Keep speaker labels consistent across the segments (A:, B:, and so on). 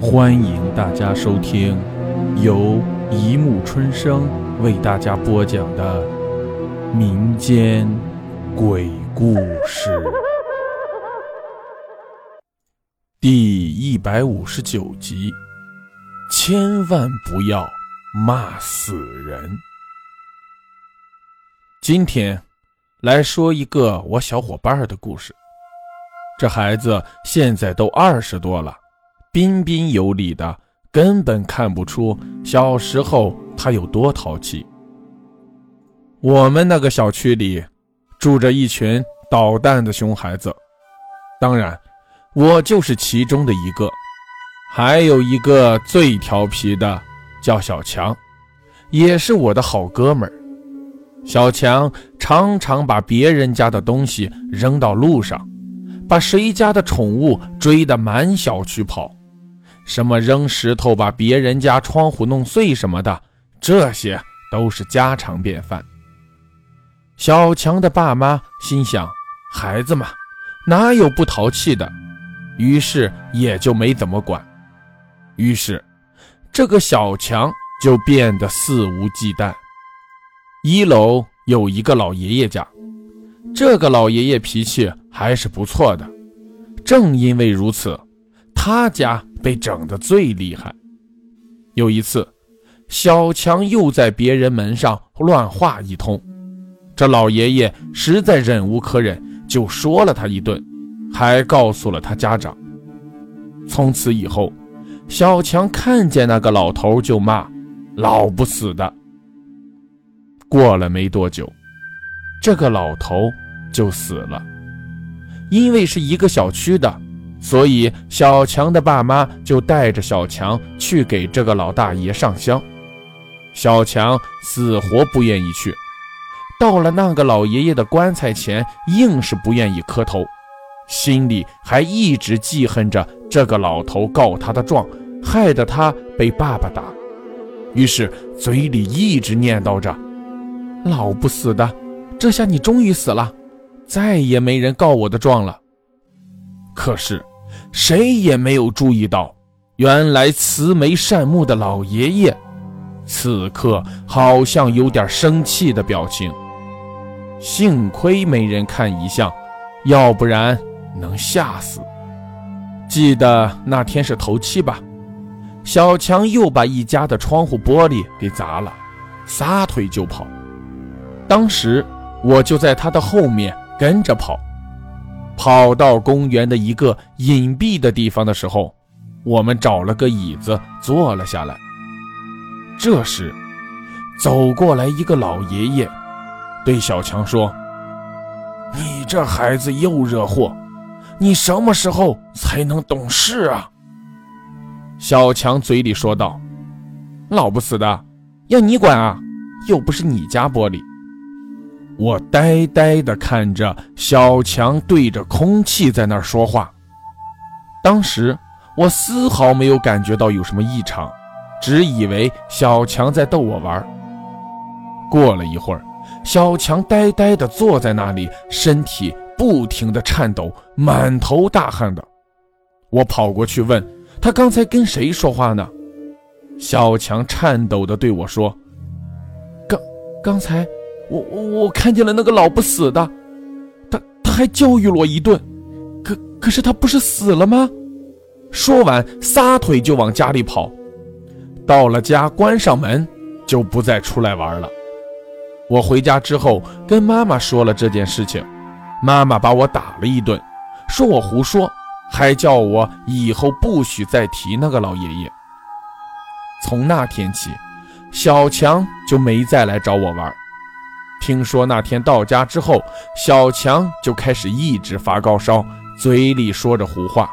A: 欢迎大家收听由一木春生为大家播讲的民间鬼故事第一百五十九集。千万不要骂死人。今天来说一个我小伙伴的故事。这孩子现在都二十多了。彬彬有礼的，根本看不出小时候他有多淘气。我们那个小区里住着一群捣蛋的熊孩子，当然，我就是其中的一个。还有一个最调皮的，叫小强，也是我的好哥们儿。小强常常把别人家的东西扔到路上，把谁家的宠物追得满小区跑。什么扔石头把别人家窗户弄碎什么的，这些都是家常便饭。小强的爸妈心想，孩子嘛，哪有不淘气的？于是也就没怎么管。于是，这个小强就变得肆无忌惮。一楼有一个老爷爷家，这个老爷爷脾气还是不错的。正因为如此，他家。被整得最厉害。有一次，小强又在别人门上乱画一通，这老爷爷实在忍无可忍，就说了他一顿，还告诉了他家长。从此以后，小强看见那个老头就骂：“老不死的！”过了没多久，这个老头就死了，因为是一个小区的。所以，小强的爸妈就带着小强去给这个老大爷上香。小强死活不愿意去，到了那个老爷爷的棺材前，硬是不愿意磕头，心里还一直记恨着这个老头告他的状，害得他被爸爸打。于是嘴里一直念叨着：“老不死的，这下你终于死了，再也没人告我的状了。”可是。谁也没有注意到，原来慈眉善目的老爷爷，此刻好像有点生气的表情。幸亏没人看遗像，要不然能吓死。记得那天是头七吧？小强又把一家的窗户玻璃给砸了，撒腿就跑。当时我就在他的后面跟着跑。跑到公园的一个隐蔽的地方的时候，我们找了个椅子坐了下来。这时，走过来一个老爷爷，对小强说：“你这孩子又惹祸，你什么时候才能懂事啊？”小强嘴里说道：“老不死的，要你管啊，又不是你家玻璃。”我呆呆地看着小强对着空气在那儿说话，当时我丝毫没有感觉到有什么异常，只以为小强在逗我玩。过了一会儿，小强呆呆地坐在那里，身体不停地颤抖，满头大汗的。我跑过去问他刚才跟谁说话呢？小强颤抖地对我说：“刚刚才。”我我我看见了那个老不死的，他他还教育了我一顿，可可是他不是死了吗？说完，撒腿就往家里跑。到了家，关上门，就不再出来玩了。我回家之后跟妈妈说了这件事情，妈妈把我打了一顿，说我胡说，还叫我以后不许再提那个老爷爷。从那天起，小强就没再来找我玩。听说那天到家之后，小强就开始一直发高烧，嘴里说着胡话。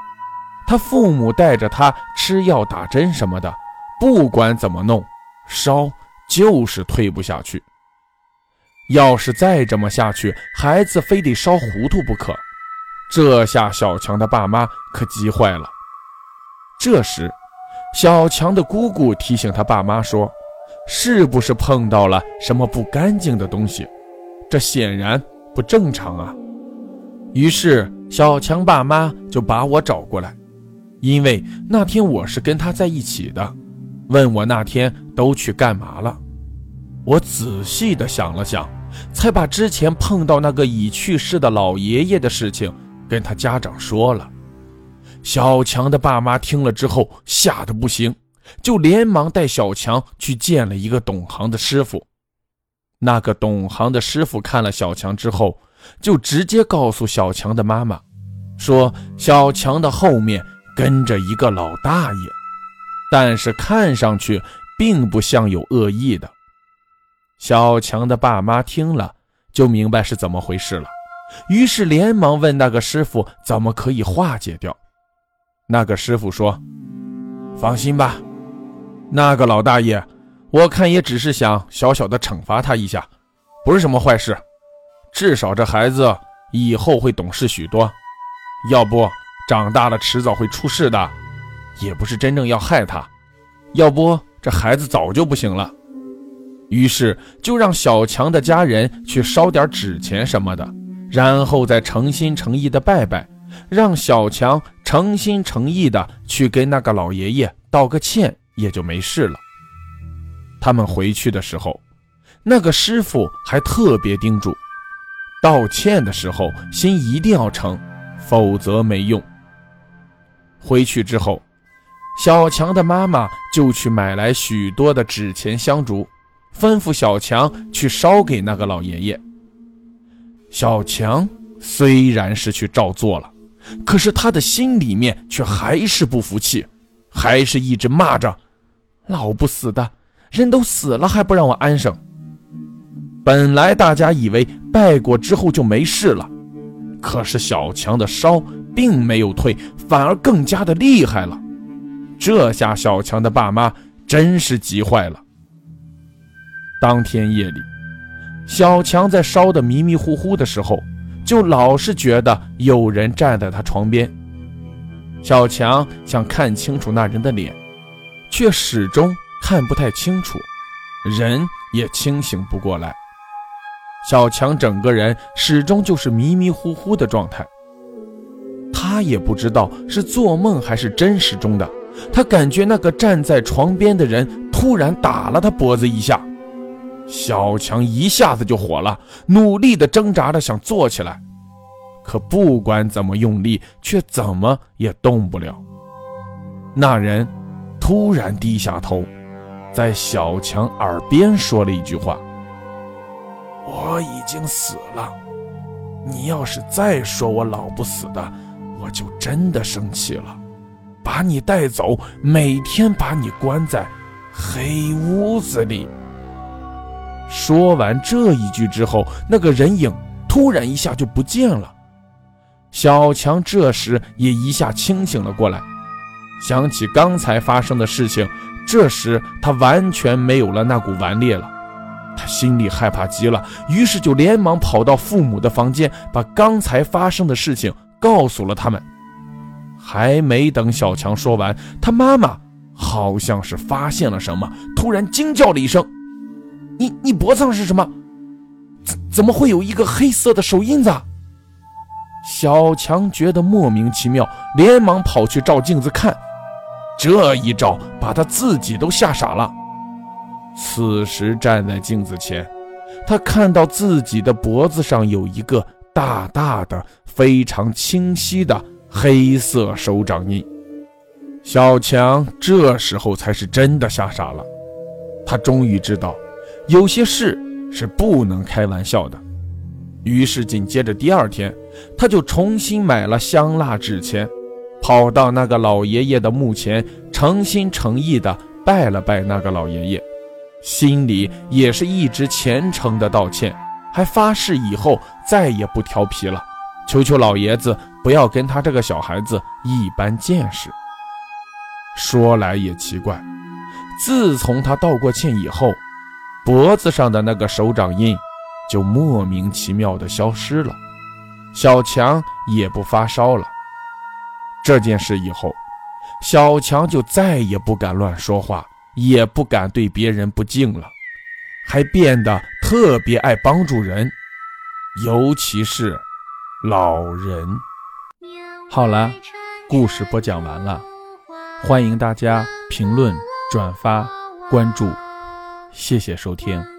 A: 他父母带着他吃药打针什么的，不管怎么弄，烧就是退不下去。要是再这么下去，孩子非得烧糊涂不可。这下小强的爸妈可急坏了。这时，小强的姑姑提醒他爸妈说。是不是碰到了什么不干净的东西？这显然不正常啊！于是小强爸妈就把我找过来，因为那天我是跟他在一起的，问我那天都去干嘛了。我仔细的想了想，才把之前碰到那个已去世的老爷爷的事情跟他家长说了。小强的爸妈听了之后吓得不行，就连忙带小强去见了一个懂行的师傅。那个懂行的师傅看了小强之后，就直接告诉小强的妈妈，说小强的后面。跟着一个老大爷，但是看上去并不像有恶意的。小强的爸妈听了就明白是怎么回事了，于是连忙问那个师傅怎么可以化解掉。那个师傅说：“放心吧，那个老大爷，我看也只是想小小的惩罚他一下，不是什么坏事。至少这孩子以后会懂事许多。要不……”长大了迟早会出事的，也不是真正要害他，要不这孩子早就不行了。于是就让小强的家人去烧点纸钱什么的，然后再诚心诚意的拜拜，让小强诚心诚意的去跟那个老爷爷道个歉，也就没事了。他们回去的时候，那个师傅还特别叮嘱，道歉的时候心一定要诚，否则没用。回去之后，小强的妈妈就去买来许多的纸钱香烛，吩咐小强去烧给那个老爷爷。小强虽然是去照做了，可是他的心里面却还是不服气，还是一直骂着：“老不死的，人都死了还不让我安生。”本来大家以为拜过之后就没事了，可是小强的烧。并没有退，反而更加的厉害了。这下小强的爸妈真是急坏了。当天夜里，小强在烧得迷迷糊糊的时候，就老是觉得有人站在他床边。小强想看清楚那人的脸，却始终看不太清楚，人也清醒不过来。小强整个人始终就是迷迷糊糊的状态。他也不知道是做梦还是真实中的，他感觉那个站在床边的人突然打了他脖子一下，小强一下子就火了，努力的挣扎着想坐起来，可不管怎么用力，却怎么也动不了。那人突然低下头，在小强耳边说了一句话：“我已经死了，你要是再说我老不死的。”我就真的生气了，把你带走，每天把你关在黑屋子里。说完这一句之后，那个人影突然一下就不见了。小强这时也一下清醒了过来，想起刚才发生的事情，这时他完全没有了那股顽劣了。他心里害怕极了，于是就连忙跑到父母的房间，把刚才发生的事情。告诉了他们，还没等小强说完，他妈妈好像是发现了什么，突然惊叫了一声：“你你脖子上是什么？怎怎么会有一个黑色的手印子？”小强觉得莫名其妙，连忙跑去照镜子看，这一照把他自己都吓傻了。此时站在镜子前，他看到自己的脖子上有一个大大的。非常清晰的黑色手掌印，小强这时候才是真的吓傻了。他终于知道，有些事是不能开玩笑的。于是紧接着第二天，他就重新买了香蜡纸钱，跑到那个老爷爷的墓前，诚心诚意的拜了拜那个老爷爷，心里也是一直虔诚的道歉，还发誓以后再也不调皮了。求求老爷子不要跟他这个小孩子一般见识。说来也奇怪，自从他道过歉以后，脖子上的那个手掌印就莫名其妙的消失了，小强也不发烧了。这件事以后，小强就再也不敢乱说话，也不敢对别人不敬了，还变得特别爱帮助人，尤其是。老人，好了，故事播讲完了。欢迎大家评论、转发、关注，谢谢收听。